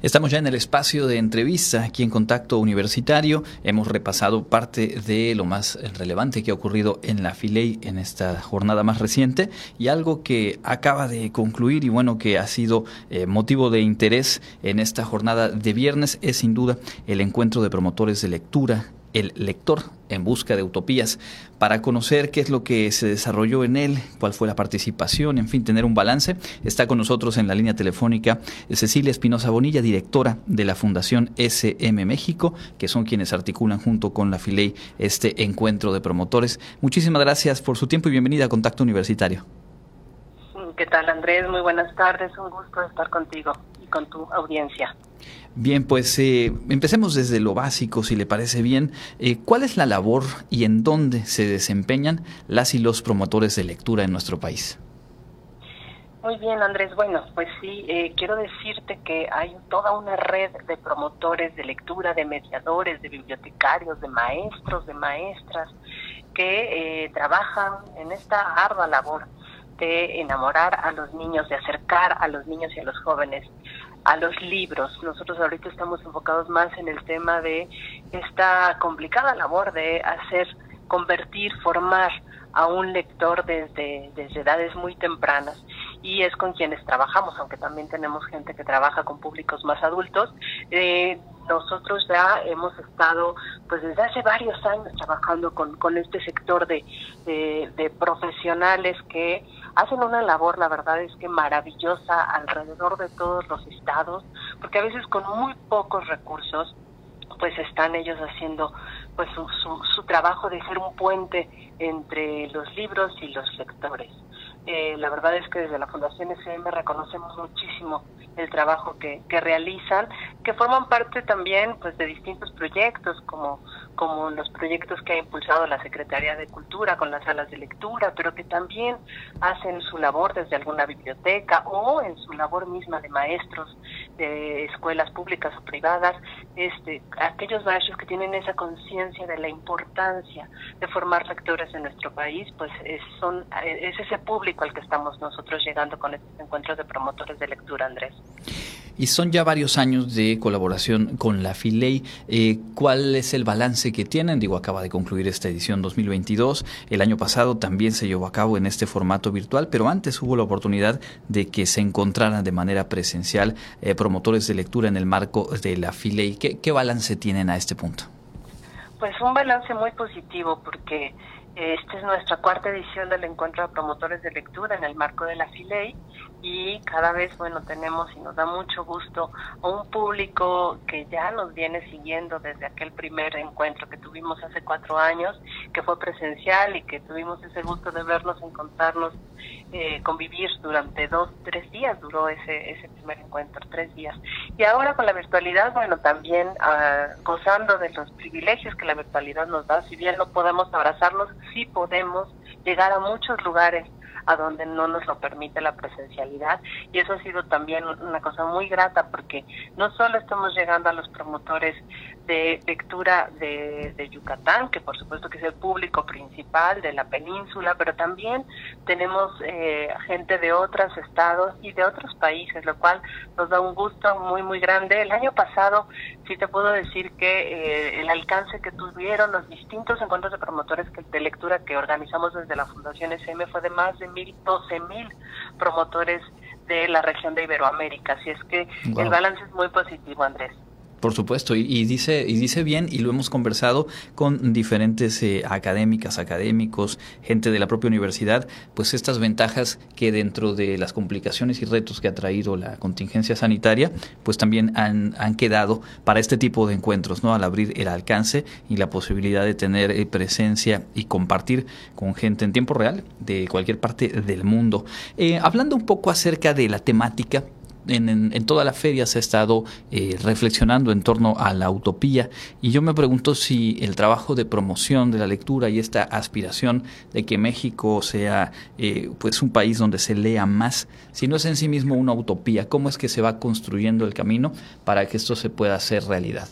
Estamos ya en el espacio de entrevista aquí en Contacto Universitario. Hemos repasado parte de lo más relevante que ha ocurrido en la Filey en esta jornada más reciente y algo que acaba de concluir y bueno que ha sido eh, motivo de interés en esta jornada de viernes es sin duda el encuentro de promotores de lectura el lector en busca de utopías, para conocer qué es lo que se desarrolló en él, cuál fue la participación, en fin, tener un balance. Está con nosotros en la línea telefónica Cecilia Espinosa Bonilla, directora de la Fundación SM México, que son quienes articulan junto con la FILEI este encuentro de promotores. Muchísimas gracias por su tiempo y bienvenida a Contacto Universitario. ¿Qué tal Andrés? Muy buenas tardes, un gusto estar contigo y con tu audiencia. Bien, pues eh, empecemos desde lo básico, si le parece bien. Eh, ¿Cuál es la labor y en dónde se desempeñan las y los promotores de lectura en nuestro país? Muy bien, Andrés. Bueno, pues sí, eh, quiero decirte que hay toda una red de promotores de lectura, de mediadores, de bibliotecarios, de maestros, de maestras, que trabajan en esta ardua labor de enamorar a los niños, de acercar a los niños y a los jóvenes a los libros. Nosotros ahorita estamos enfocados más en el tema de esta complicada labor de hacer, convertir, formar a un lector desde, desde edades muy tempranas y es con quienes trabajamos, aunque también tenemos gente que trabaja con públicos más adultos. Eh, nosotros ya hemos estado, pues desde hace varios años trabajando con, con este sector de, de profesionales que hacen una labor, la verdad es que maravillosa alrededor de todos los estados, porque a veces con muy pocos recursos, pues están ellos haciendo pues su, su, trabajo de ser un puente entre los libros y los lectores. Eh, la verdad es que desde la Fundación SM reconocemos muchísimo el trabajo que, que realizan, que forman parte también pues de distintos proyectos como como los proyectos que ha impulsado la Secretaría de Cultura con las salas de lectura, pero que también hacen su labor desde alguna biblioteca o en su labor misma de maestros de escuelas públicas o privadas, este, aquellos maestros que tienen esa conciencia de la importancia de formar lectores en nuestro país, pues es, son, es ese público al que estamos nosotros llegando con estos encuentros de promotores de lectura, Andrés. Y son ya varios años de colaboración con la FILEI. Eh, ¿Cuál es el balance que tienen? Digo, acaba de concluir esta edición 2022. El año pasado también se llevó a cabo en este formato virtual, pero antes hubo la oportunidad de que se encontraran de manera presencial eh, promotores de lectura en el marco de la FILEI. ¿Qué, ¿Qué balance tienen a este punto? Pues un balance muy positivo porque esta es nuestra cuarta edición del encuentro de promotores de lectura en el marco de la FILEI y cada vez, bueno, tenemos y nos da mucho gusto a un público que ya nos viene siguiendo desde aquel primer encuentro que tuvimos hace cuatro años, que fue presencial y que tuvimos ese gusto de vernos, encontrarnos, eh, convivir durante dos, tres días, duró ese, ese primer encuentro, tres días. Y ahora con la virtualidad, bueno, también ah, gozando de los privilegios que la virtualidad nos da, si bien no podemos abrazarnos, sí podemos llegar a muchos lugares a donde no nos lo permite la presencialidad. Y eso ha sido también una cosa muy grata porque no solo estamos llegando a los promotores de lectura de, Yucatán, que por supuesto que es el público principal de la península, pero también tenemos eh, gente de otros estados y de otros países, lo cual nos da un gusto muy, muy grande. El año pasado sí te puedo decir que eh, el alcance que tuvieron los distintos encuentros de promotores de lectura que organizamos desde la Fundación SM fue de más de mil, doce mil promotores de la región de Iberoamérica. Así es que el balance es muy positivo, Andrés. Por supuesto, y, dice, y dice bien, y lo hemos conversado con diferentes eh, académicas, académicos, gente de la propia universidad, pues estas ventajas que dentro de las complicaciones y retos que ha traído la contingencia sanitaria, pues también han, han quedado para este tipo de encuentros, ¿no? Al abrir el alcance y la posibilidad de tener eh, presencia y compartir con gente en tiempo real de cualquier parte del mundo. Eh, hablando un poco acerca de la temática, en, toda la feria se ha estado eh, reflexionando en torno a la utopía y yo me pregunto si el trabajo de promoción de la lectura y esta aspiración de que México sea eh, pues un país donde se lea más, si no es en sí mismo una utopía, ¿cómo es que se va construyendo el camino para que esto se pueda hacer realidad?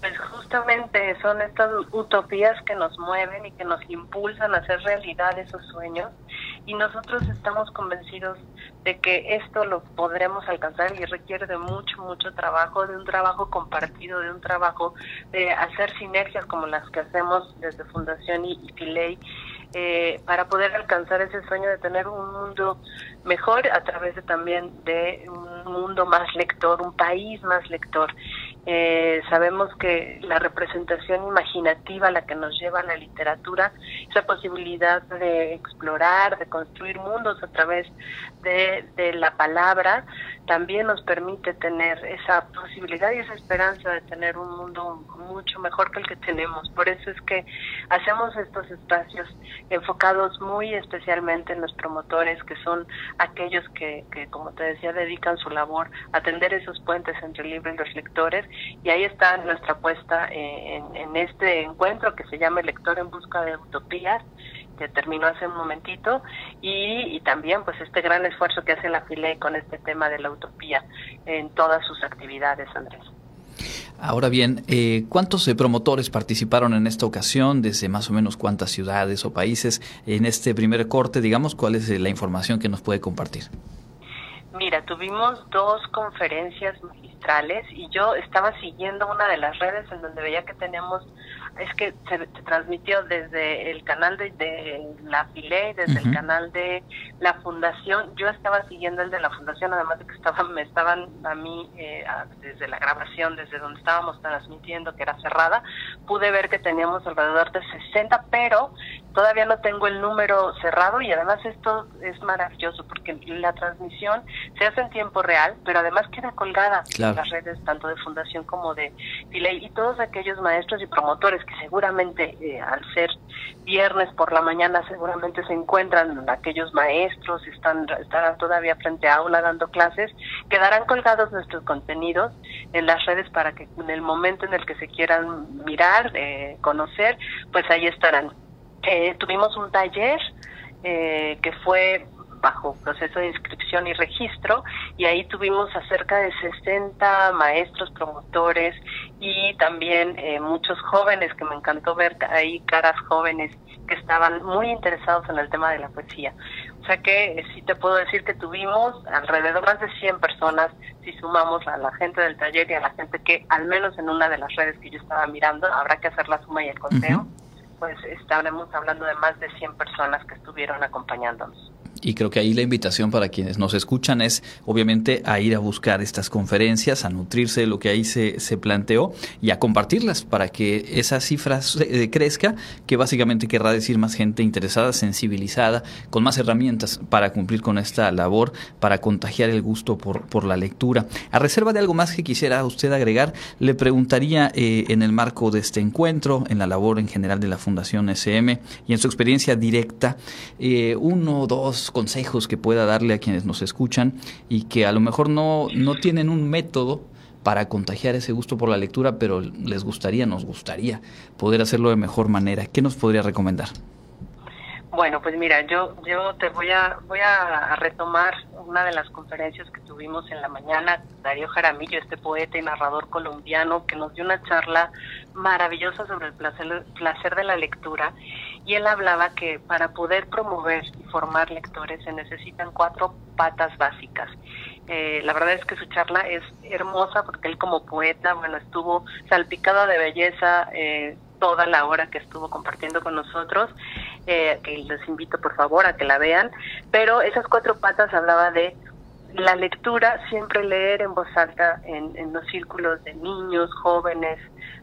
Pues justamente son estas utopías que nos mueven y que nos impulsan a hacer realidad esos sueños y nosotros estamos convencidos de que esto lo podremos alcanzar y requiere de mucho, mucho trabajo, de un trabajo compartido, de un trabajo de hacer sinergias como las que hacemos desde Fundación y, y eh, para poder alcanzar ese sueño de tener un mundo mejor a través de también de un mundo más lector, un país más lector. Eh, sabemos que la representación imaginativa, la que nos lleva a la literatura, esa posibilidad de explorar, de construir mundos a través de, de la palabra, también nos permite tener esa posibilidad y esa esperanza de tener un mundo mucho mejor que el que tenemos. Por eso es que hacemos estos espacios enfocados muy especialmente en los promotores, que son aquellos que, que como te decía, dedican su labor a atender esos puentes entre el libro y los lectores y ahí está nuestra apuesta en, este encuentro que se llama El lector en busca de utopías que terminó hace un momentito y, también pues este gran esfuerzo que hace la FILE con este tema de la utopía en todas sus actividades, Andrés. Ahora bien, eh, ¿cuántos eh, promotores participaron en esta ocasión? ¿Desde más o menos cuántas ciudades o países? En este primer corte, digamos, ¿cuál es eh, la información que nos puede compartir? Mira, tuvimos dos conferencias magistrales y yo estaba siguiendo una de las redes en donde veía que tenemos es que se, transmitió desde el canal de, la FILE, desde el canal de la Fundación. Yo estaba siguiendo el de la Fundación, además de que estaban, me estaban a mí, eh, desde la grabación, desde donde estábamos transmitiendo, que era cerrada, pude ver que teníamos alrededor de 60, pero todavía no tengo el número cerrado y además esto es maravilloso porque la transmisión se hace en tiempo real, pero además queda colgada en las redes tanto de Fundación como de FILE y todos aquellos maestros y promotores seguramente eh, al ser viernes por la mañana seguramente se encuentran aquellos maestros, están estarán todavía frente a aula dando clases, quedarán colgados nuestros contenidos en las redes para que en el momento en el que se quieran mirar, eh, conocer, pues ahí estarán. Eh, tuvimos un taller que fue bajo proceso de inscripción y registro y ahí tuvimos a cerca de 60 maestros promotores y también eh, muchos jóvenes que me encantó ver ahí caras jóvenes que estaban muy interesados en el tema de la poesía. O sea que eh, sí te puedo decir que tuvimos alrededor más de 100 personas si sumamos a la gente del taller y a la gente que al menos en una de las redes que yo estaba mirando, habrá que hacer la suma y el conteo, pues estaremos hablando de más de 100 personas que estuvieron acompañándonos. Y creo que ahí la invitación para quienes nos escuchan es obviamente a ir a buscar estas conferencias, a nutrirse de lo que ahí se, se planteó y a compartirlas para que esa cifra eh, crezca, que básicamente querrá decir más gente interesada, sensibilizada, con más herramientas para cumplir con esta labor, para contagiar el gusto por, por la lectura. A reserva de algo más que quisiera usted agregar, le preguntaría eh, en el marco de este encuentro, en la labor en general de la Fundación SM y en su experiencia directa, eh, uno, dos, consejos que pueda darle a quienes nos escuchan y que a lo mejor no, no tienen un método para contagiar ese gusto por la lectura, pero les gustaría, nos gustaría poder hacerlo de mejor manera. ¿Qué nos podría recomendar? Bueno, pues mira, yo yo te voy a voy a retomar una de las conferencias que tuvimos en la mañana, Darío Jaramillo, este poeta y narrador colombiano, que nos dio una charla maravillosa sobre el placer, placer de la lectura, y él hablaba que para poder promover y formar lectores se necesitan cuatro patas básicas. Eh, la verdad es que su charla es hermosa porque él como poeta, bueno, estuvo salpicado de belleza. Eh, toda la hora que estuvo compartiendo con nosotros, eh, que les invito por favor a que la vean, pero esas cuatro patas hablaba de la lectura, siempre leer en voz alta en, en los círculos de niños, jóvenes,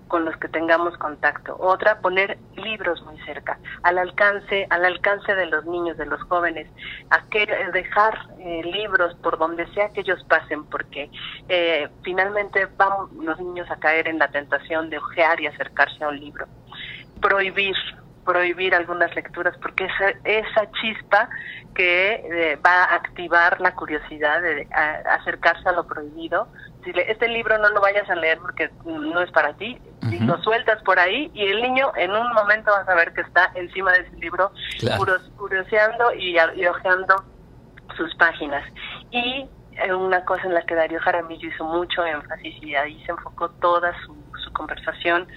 con los que tengamos contacto. Otra, poner libros muy cerca, al alcance, al alcance de los niños, de los jóvenes, a que dejar eh, libros por donde sea que ellos pasen, porque eh, finalmente van los niños a caer en la tentación de ojear y acercarse a un libro. Prohibir, prohibir algunas lecturas porque esa, esa chispa que eh, va a activar la curiosidad de acercarse a lo prohibido. Si este libro no lo vayas a leer porque no es para ti, lo sueltas por ahí y el niño en un momento va a saber que está encima de ese libro curioseando y, y ojeando sus páginas. Y eh, una cosa en la que Darío Jaramillo hizo mucho énfasis y ahí se enfocó toda su, su conversación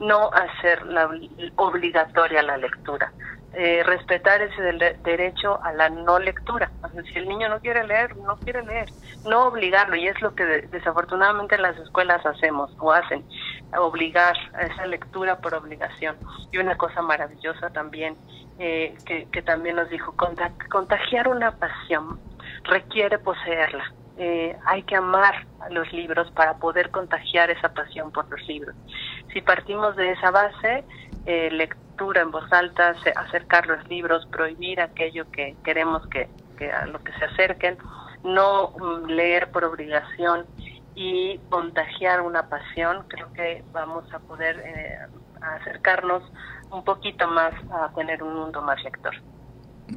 no hacer la, obligatoria la lectura. Eh, respetar ese derecho a la no lectura. si el niño no quiere leer, no quiere leer. No obligarlo, y es lo que desafortunadamente las escuelas hacemos o hacen, obligar a esa lectura por obligación. Y una cosa maravillosa también, eh, que, que también nos dijo, contagiar una pasión requiere poseerla. Eh, hay que amar los libros para poder contagiar esa pasión por los libros. Si partimos de esa base, eh, lectura en voz alta, acercar los libros, prohibir aquello que queremos que, a lo que se acerquen, no mm, leer por obligación y contagiar una pasión, creo que vamos a poder eh, acercarnos un poquito más a tener un mundo más lector.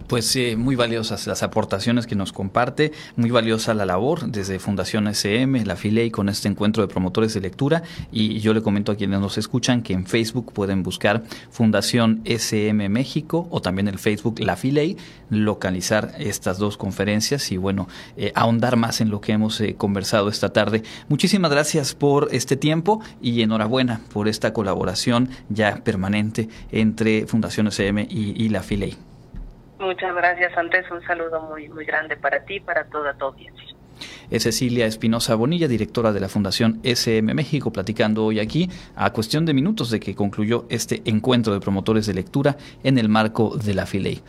Pues muy valiosas las aportaciones que nos comparte, muy valiosa la labor desde Fundación SM, la FILEI con este encuentro de promotores de lectura y yo le comento a quienes nos escuchan que en Facebook pueden buscar Fundación SM México o también el Facebook La FILEI, localizar estas dos conferencias y bueno, eh, ahondar más en lo que hemos eh, conversado esta tarde. Muchísimas gracias por este tiempo y enhorabuena por esta colaboración ya permanente entre Fundación SM y, y la FILEI. Muchas gracias, Andrés. Un saludo muy, muy grande para ti y para toda tu audiencia. Es Cecilia Espinosa Bonilla, directora de la Fundación SM México, platicando hoy aquí a cuestión de minutos de que concluyó este encuentro de promotores de lectura en el marco de la FILEI.